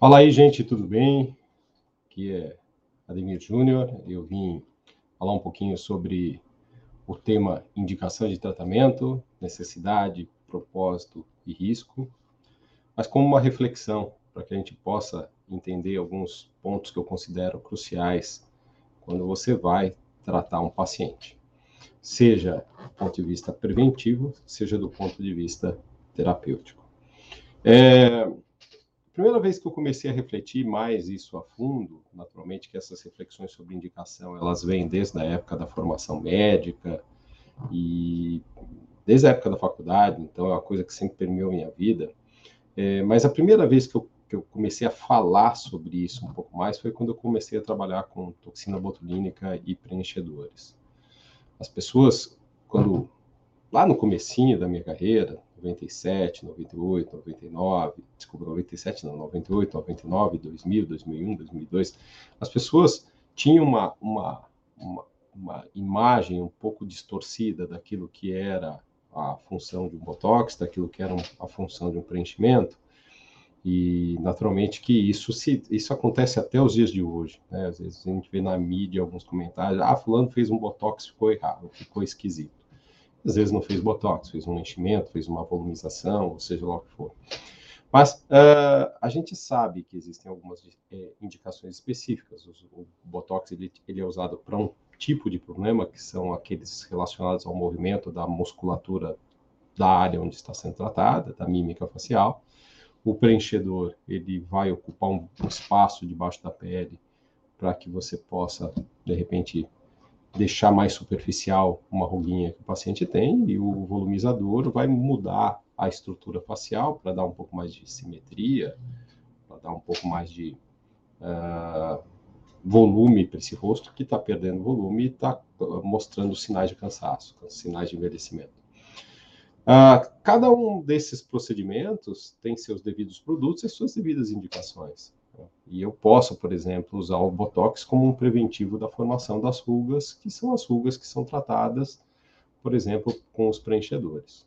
Fala aí, gente, tudo bem? Aqui é Ademir Júnior. Eu vim falar um pouquinho sobre o tema indicação de tratamento, necessidade, propósito e risco, mas como uma reflexão para que a gente possa entender alguns pontos que eu considero cruciais quando você vai tratar um paciente, seja do ponto de vista preventivo, seja do ponto de vista terapêutico. É, primeira vez que eu comecei a refletir mais isso a fundo, naturalmente que essas reflexões sobre indicação, elas vêm desde a época da formação médica e desde a época da faculdade, então é uma coisa que sempre permeou minha vida. É, mas a primeira vez que eu, que eu comecei a falar sobre isso um pouco mais foi quando eu comecei a trabalhar com toxina botulínica e preenchedores. As pessoas, quando lá no comecinho da minha carreira, 97, 98, 99, desculpa, 97 não, 98, 99, 2000, 2001, 2002, as pessoas tinham uma, uma, uma, uma imagem um pouco distorcida daquilo que era a função de um botox, daquilo que era a função de um preenchimento, e naturalmente que isso se isso acontece até os dias de hoje, né? Às vezes a gente vê na mídia alguns comentários, ah, fulano fez um botox, ficou errado, ficou esquisito às vezes não fez botox, fez um enchimento, fez uma volumização, ou seja lá o que for. Mas uh, a gente sabe que existem algumas é, indicações específicas. O, o botox ele, ele é usado para um tipo de problema, que são aqueles relacionados ao movimento da musculatura da área onde está sendo tratada, da mímica facial. O preenchedor ele vai ocupar um espaço debaixo da pele para que você possa, de repente, deixar mais superficial uma ruguinha que o paciente tem e o volumizador vai mudar a estrutura facial para dar um pouco mais de simetria, para dar um pouco mais de uh, volume para esse rosto que está perdendo volume e está mostrando sinais de cansaço, sinais de envelhecimento. Uh, cada um desses procedimentos tem seus devidos produtos e suas devidas indicações. E eu posso, por exemplo, usar o Botox como um preventivo da formação das rugas, que são as rugas que são tratadas, por exemplo, com os preenchedores.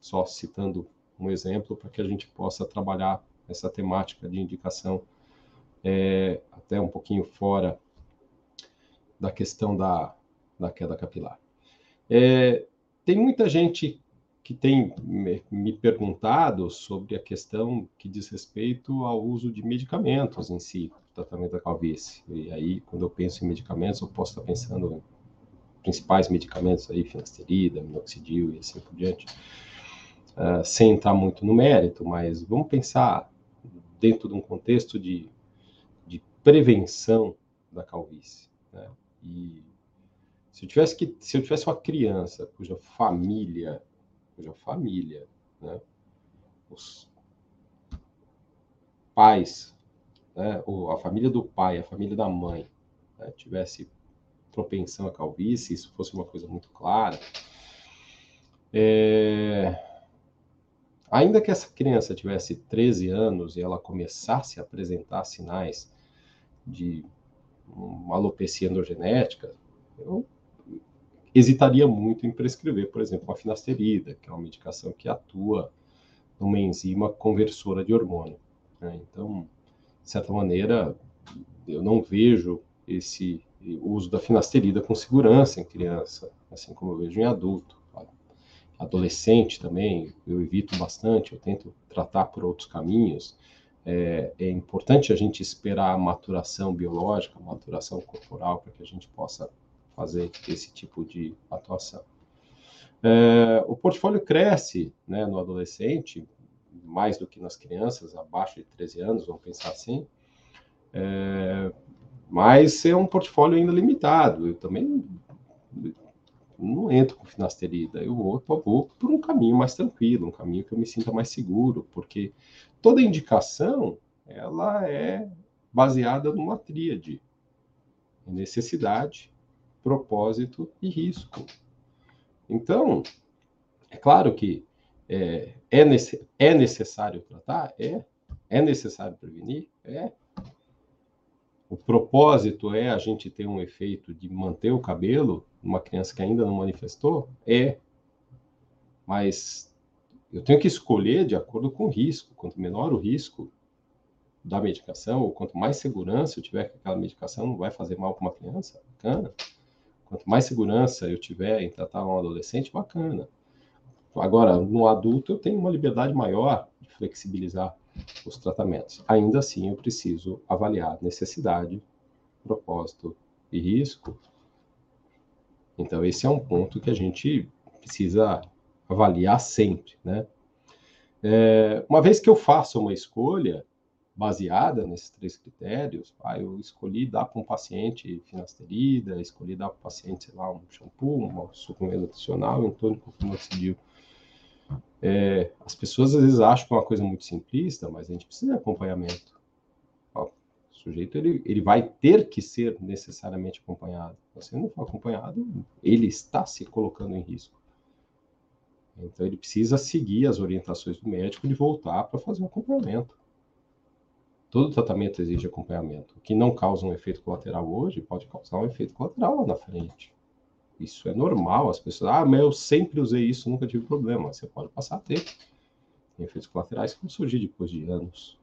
Só citando um exemplo para que a gente possa trabalhar essa temática de indicação é, até um pouquinho fora da questão da, da queda capilar. É, tem muita gente que tem me perguntado sobre a questão que diz respeito ao uso de medicamentos em si, tratamento da calvície. E aí, quando eu penso em medicamentos, eu posso estar pensando em principais medicamentos aí, finasterida, minoxidil e assim por diante, uh, sem entrar muito no mérito, mas vamos pensar dentro de um contexto de, de prevenção da calvície. Né? E se eu tivesse que, se eu tivesse uma criança cuja família cuja família, né, os pais, né, ou a família do pai, a família da mãe, né, tivesse propensão à calvície, isso fosse uma coisa muito clara, é... ainda que essa criança tivesse 13 anos e ela começasse a apresentar sinais de uma alopecia androgenética, eu hesitaria muito em prescrever, por exemplo, a finasterida, que é uma medicação que atua numa enzima conversora de hormônio. Né? Então, de certa maneira, eu não vejo esse uso da finasterida com segurança em criança, assim como eu vejo em adulto. Adolescente também, eu evito bastante, eu tento tratar por outros caminhos. É, é importante a gente esperar a maturação biológica, a maturação corporal, para que a gente possa fazer esse tipo de atuação. É, o portfólio cresce né, no adolescente, mais do que nas crianças, abaixo de 13 anos, vamos pensar assim, é, mas é um portfólio ainda limitado. Eu também não entro com finasterida, eu vou, vou por um caminho mais tranquilo, um caminho que eu me sinta mais seguro, porque toda indicação ela é baseada numa tríade, necessidade, propósito e risco. Então, é claro que é, é, nesse, é necessário tratar? É. É necessário prevenir? É. O propósito é a gente ter um efeito de manter o cabelo numa criança que ainda não manifestou? É. Mas eu tenho que escolher de acordo com o risco. Quanto menor o risco, da medicação, ou quanto mais segurança eu tiver que aquela medicação não vai fazer mal para uma criança, bacana. Quanto mais segurança eu tiver em tratar um adolescente, bacana. Agora, no adulto, eu tenho uma liberdade maior de flexibilizar os tratamentos. Ainda assim, eu preciso avaliar necessidade, propósito e risco. Então, esse é um ponto que a gente precisa avaliar sempre, né? É, uma vez que eu faço uma escolha baseada nesses três critérios, ah, eu escolhi dar para um paciente finasterida, escolhi dar para o paciente, sei lá, um shampoo, um suplemento nutricional, um tônico finoxidil. É, as pessoas às vezes acham que é uma coisa muito simplista, mas a gente precisa de acompanhamento. o sujeito ele, ele vai ter que ser necessariamente acompanhado. Se ele não for acompanhado, ele está se colocando em risco. Então, ele precisa seguir as orientações do médico de voltar para fazer o acompanhamento. Todo tratamento exige acompanhamento. O que não causa um efeito colateral hoje pode causar um efeito colateral lá na frente. Isso é normal. As pessoas, ah, mas eu sempre usei isso, nunca tive problema. Você pode passar a ter. Tem efeitos colaterais que vão surgir depois de anos,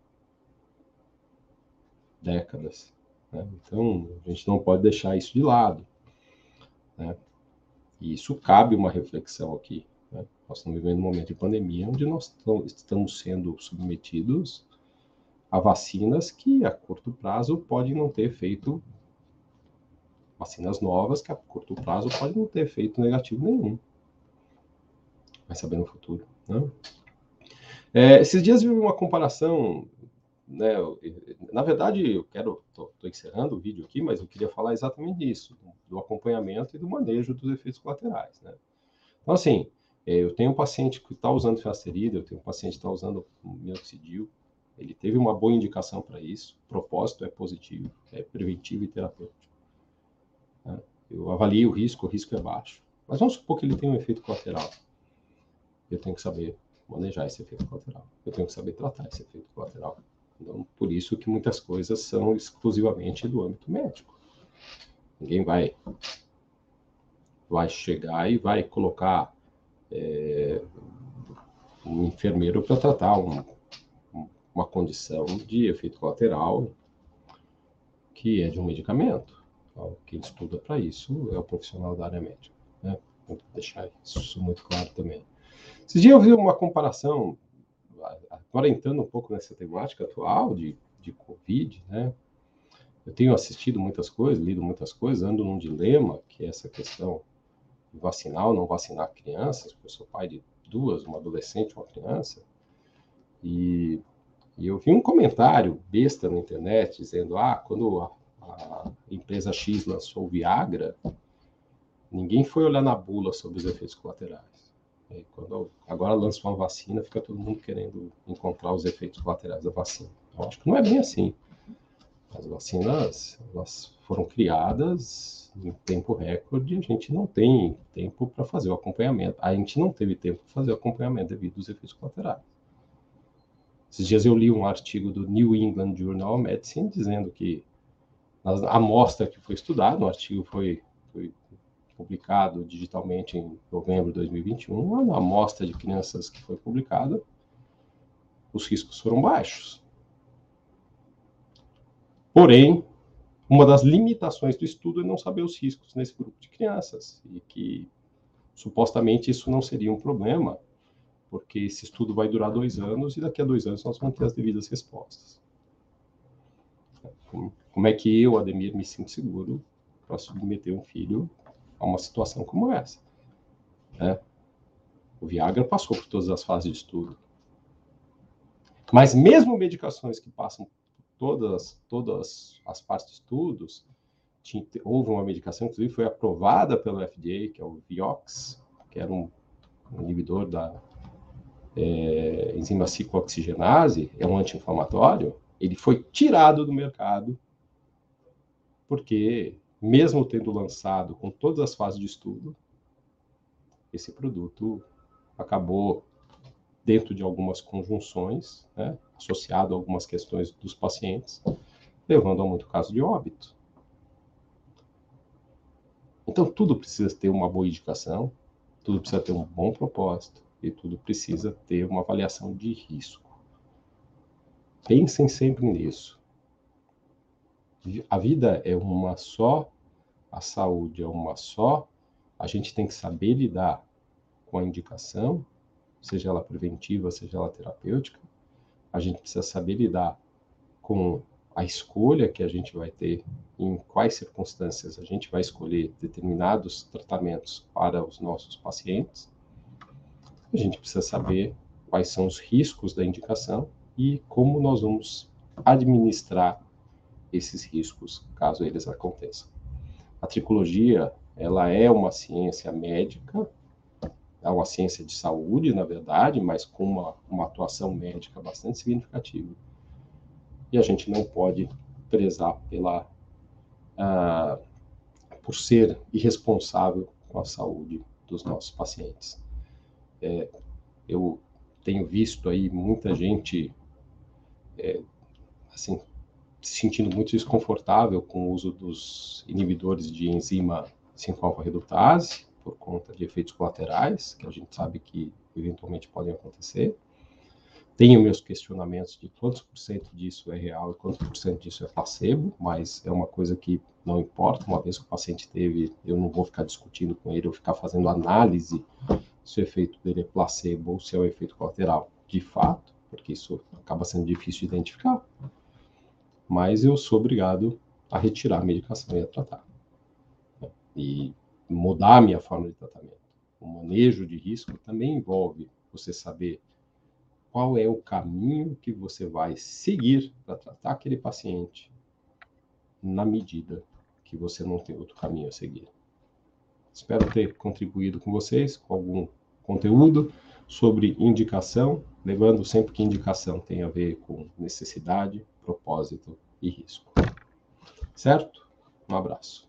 décadas. Né? Então, a gente não pode deixar isso de lado. Né? E isso cabe uma reflexão aqui. Né? Nós estamos vivendo um momento de pandemia onde nós estamos sendo submetidos a vacinas que a curto prazo podem não ter efeito, vacinas novas que a curto prazo podem não ter efeito negativo nenhum. Vai saber no futuro. Né? É, esses dias vi uma comparação, né, na verdade eu quero, estou encerrando o vídeo aqui, mas eu queria falar exatamente disso, do acompanhamento e do manejo dos efeitos colaterais. Né? Então assim, é, eu tenho um paciente que está usando finasterida, eu tenho um paciente que está usando minoxidil, ele teve uma boa indicação para isso, o propósito é positivo, é preventivo e terapêutico. Né? Eu avaliei o risco, o risco é baixo. Mas vamos supor que ele tem um efeito colateral. Eu tenho que saber manejar esse efeito colateral. Eu tenho que saber tratar esse efeito colateral. Então, por isso que muitas coisas são exclusivamente do âmbito médico. Ninguém vai vai chegar e vai colocar é, um enfermeiro para tratar um, uma condição de efeito colateral que é de um medicamento. Então, quem estuda para isso é o profissional da área médica. Né? Vou deixar isso muito claro também. Esses dias eu vi uma comparação, agora entrando um pouco nessa temática atual de, de Covid, né? Eu tenho assistido muitas coisas, lido muitas coisas, ando num dilema, que é essa questão vacinar ou não vacinar crianças, porque eu sou pai de duas, uma adolescente e uma criança, e, e, eu vi um comentário besta na internet dizendo, ah, quando a, a empresa X lançou o Viagra, ninguém foi olhar na bula sobre os efeitos colaterais. E quando agora lança uma vacina, fica todo mundo querendo encontrar os efeitos colaterais da vacina. Eu acho que não é bem assim. As vacinas elas foram criadas em tempo recorde, a gente não tem tempo para fazer o acompanhamento. A gente não teve tempo para fazer o acompanhamento devido aos efeitos colaterais. Esses dias eu li um artigo do New England Journal of Medicine dizendo que a amostra que foi estudada, o artigo foi, foi publicado digitalmente em novembro de 2021, a amostra de crianças que foi publicada, os riscos foram baixos. Porém, uma das limitações do estudo é não saber os riscos nesse grupo de crianças e que supostamente isso não seria um problema, porque esse estudo vai durar dois anos e daqui a dois anos nós vamos ter as devidas respostas. Como é que eu, Ademir, me sinto seguro para submeter um filho a uma situação como essa? Né? O Viagra passou por todas as fases de estudo. Mas mesmo medicações que passam todas, todas as partes de estudos, tinha, houve uma medicação, inclusive foi aprovada pelo FDA, que é o Vioxx, que era um inibidor da é, enzima ciclooxigenase, é um anti-inflamatório, ele foi tirado do mercado, porque, mesmo tendo lançado com todas as fases de estudo, esse produto acabou dentro de algumas conjunções, né, associado a algumas questões dos pacientes, levando a muito caso de óbito. Então, tudo precisa ter uma boa indicação, tudo precisa ter um bom propósito e tudo precisa ter uma avaliação de risco. pensem sempre nisso. A vida é uma só, a saúde é uma só, a gente tem que saber lidar com a indicação, seja ela preventiva, seja ela terapêutica. A gente precisa saber lidar com a escolha que a gente vai ter, em quais circunstâncias a gente vai escolher determinados tratamentos para os nossos pacientes. A gente precisa saber quais são os riscos da indicação e como nós vamos administrar esses riscos, caso eles aconteçam. A tricologia, ela é uma ciência médica, é uma ciência de saúde, na verdade, mas com uma, uma atuação médica bastante significativa. E a gente não pode prezar pela, uh, por ser irresponsável com a saúde dos nossos pacientes. É, eu tenho visto aí muita gente é, assim se sentindo muito desconfortável com o uso dos inibidores de enzima 5-alfa-redutase por conta de efeitos colaterais, que a gente sabe que eventualmente podem acontecer. Tenho meus questionamentos de quantos por cento disso é real e quantos por cento disso é placebo, mas é uma coisa que não importa, uma vez que o paciente teve, eu não vou ficar discutindo com ele, ou ficar fazendo análise se o efeito dele é placebo ou se é um efeito colateral, de fato, porque isso acaba sendo difícil de identificar. Mas eu sou obrigado a retirar a medicação e a tratar. E mudar a minha forma de tratamento. O manejo de risco também envolve você saber qual é o caminho que você vai seguir para tratar aquele paciente na medida que você não tem outro caminho a seguir. Espero ter contribuído com vocês com algum conteúdo sobre indicação, lembrando sempre que indicação tem a ver com necessidade, propósito e risco. Certo? Um abraço.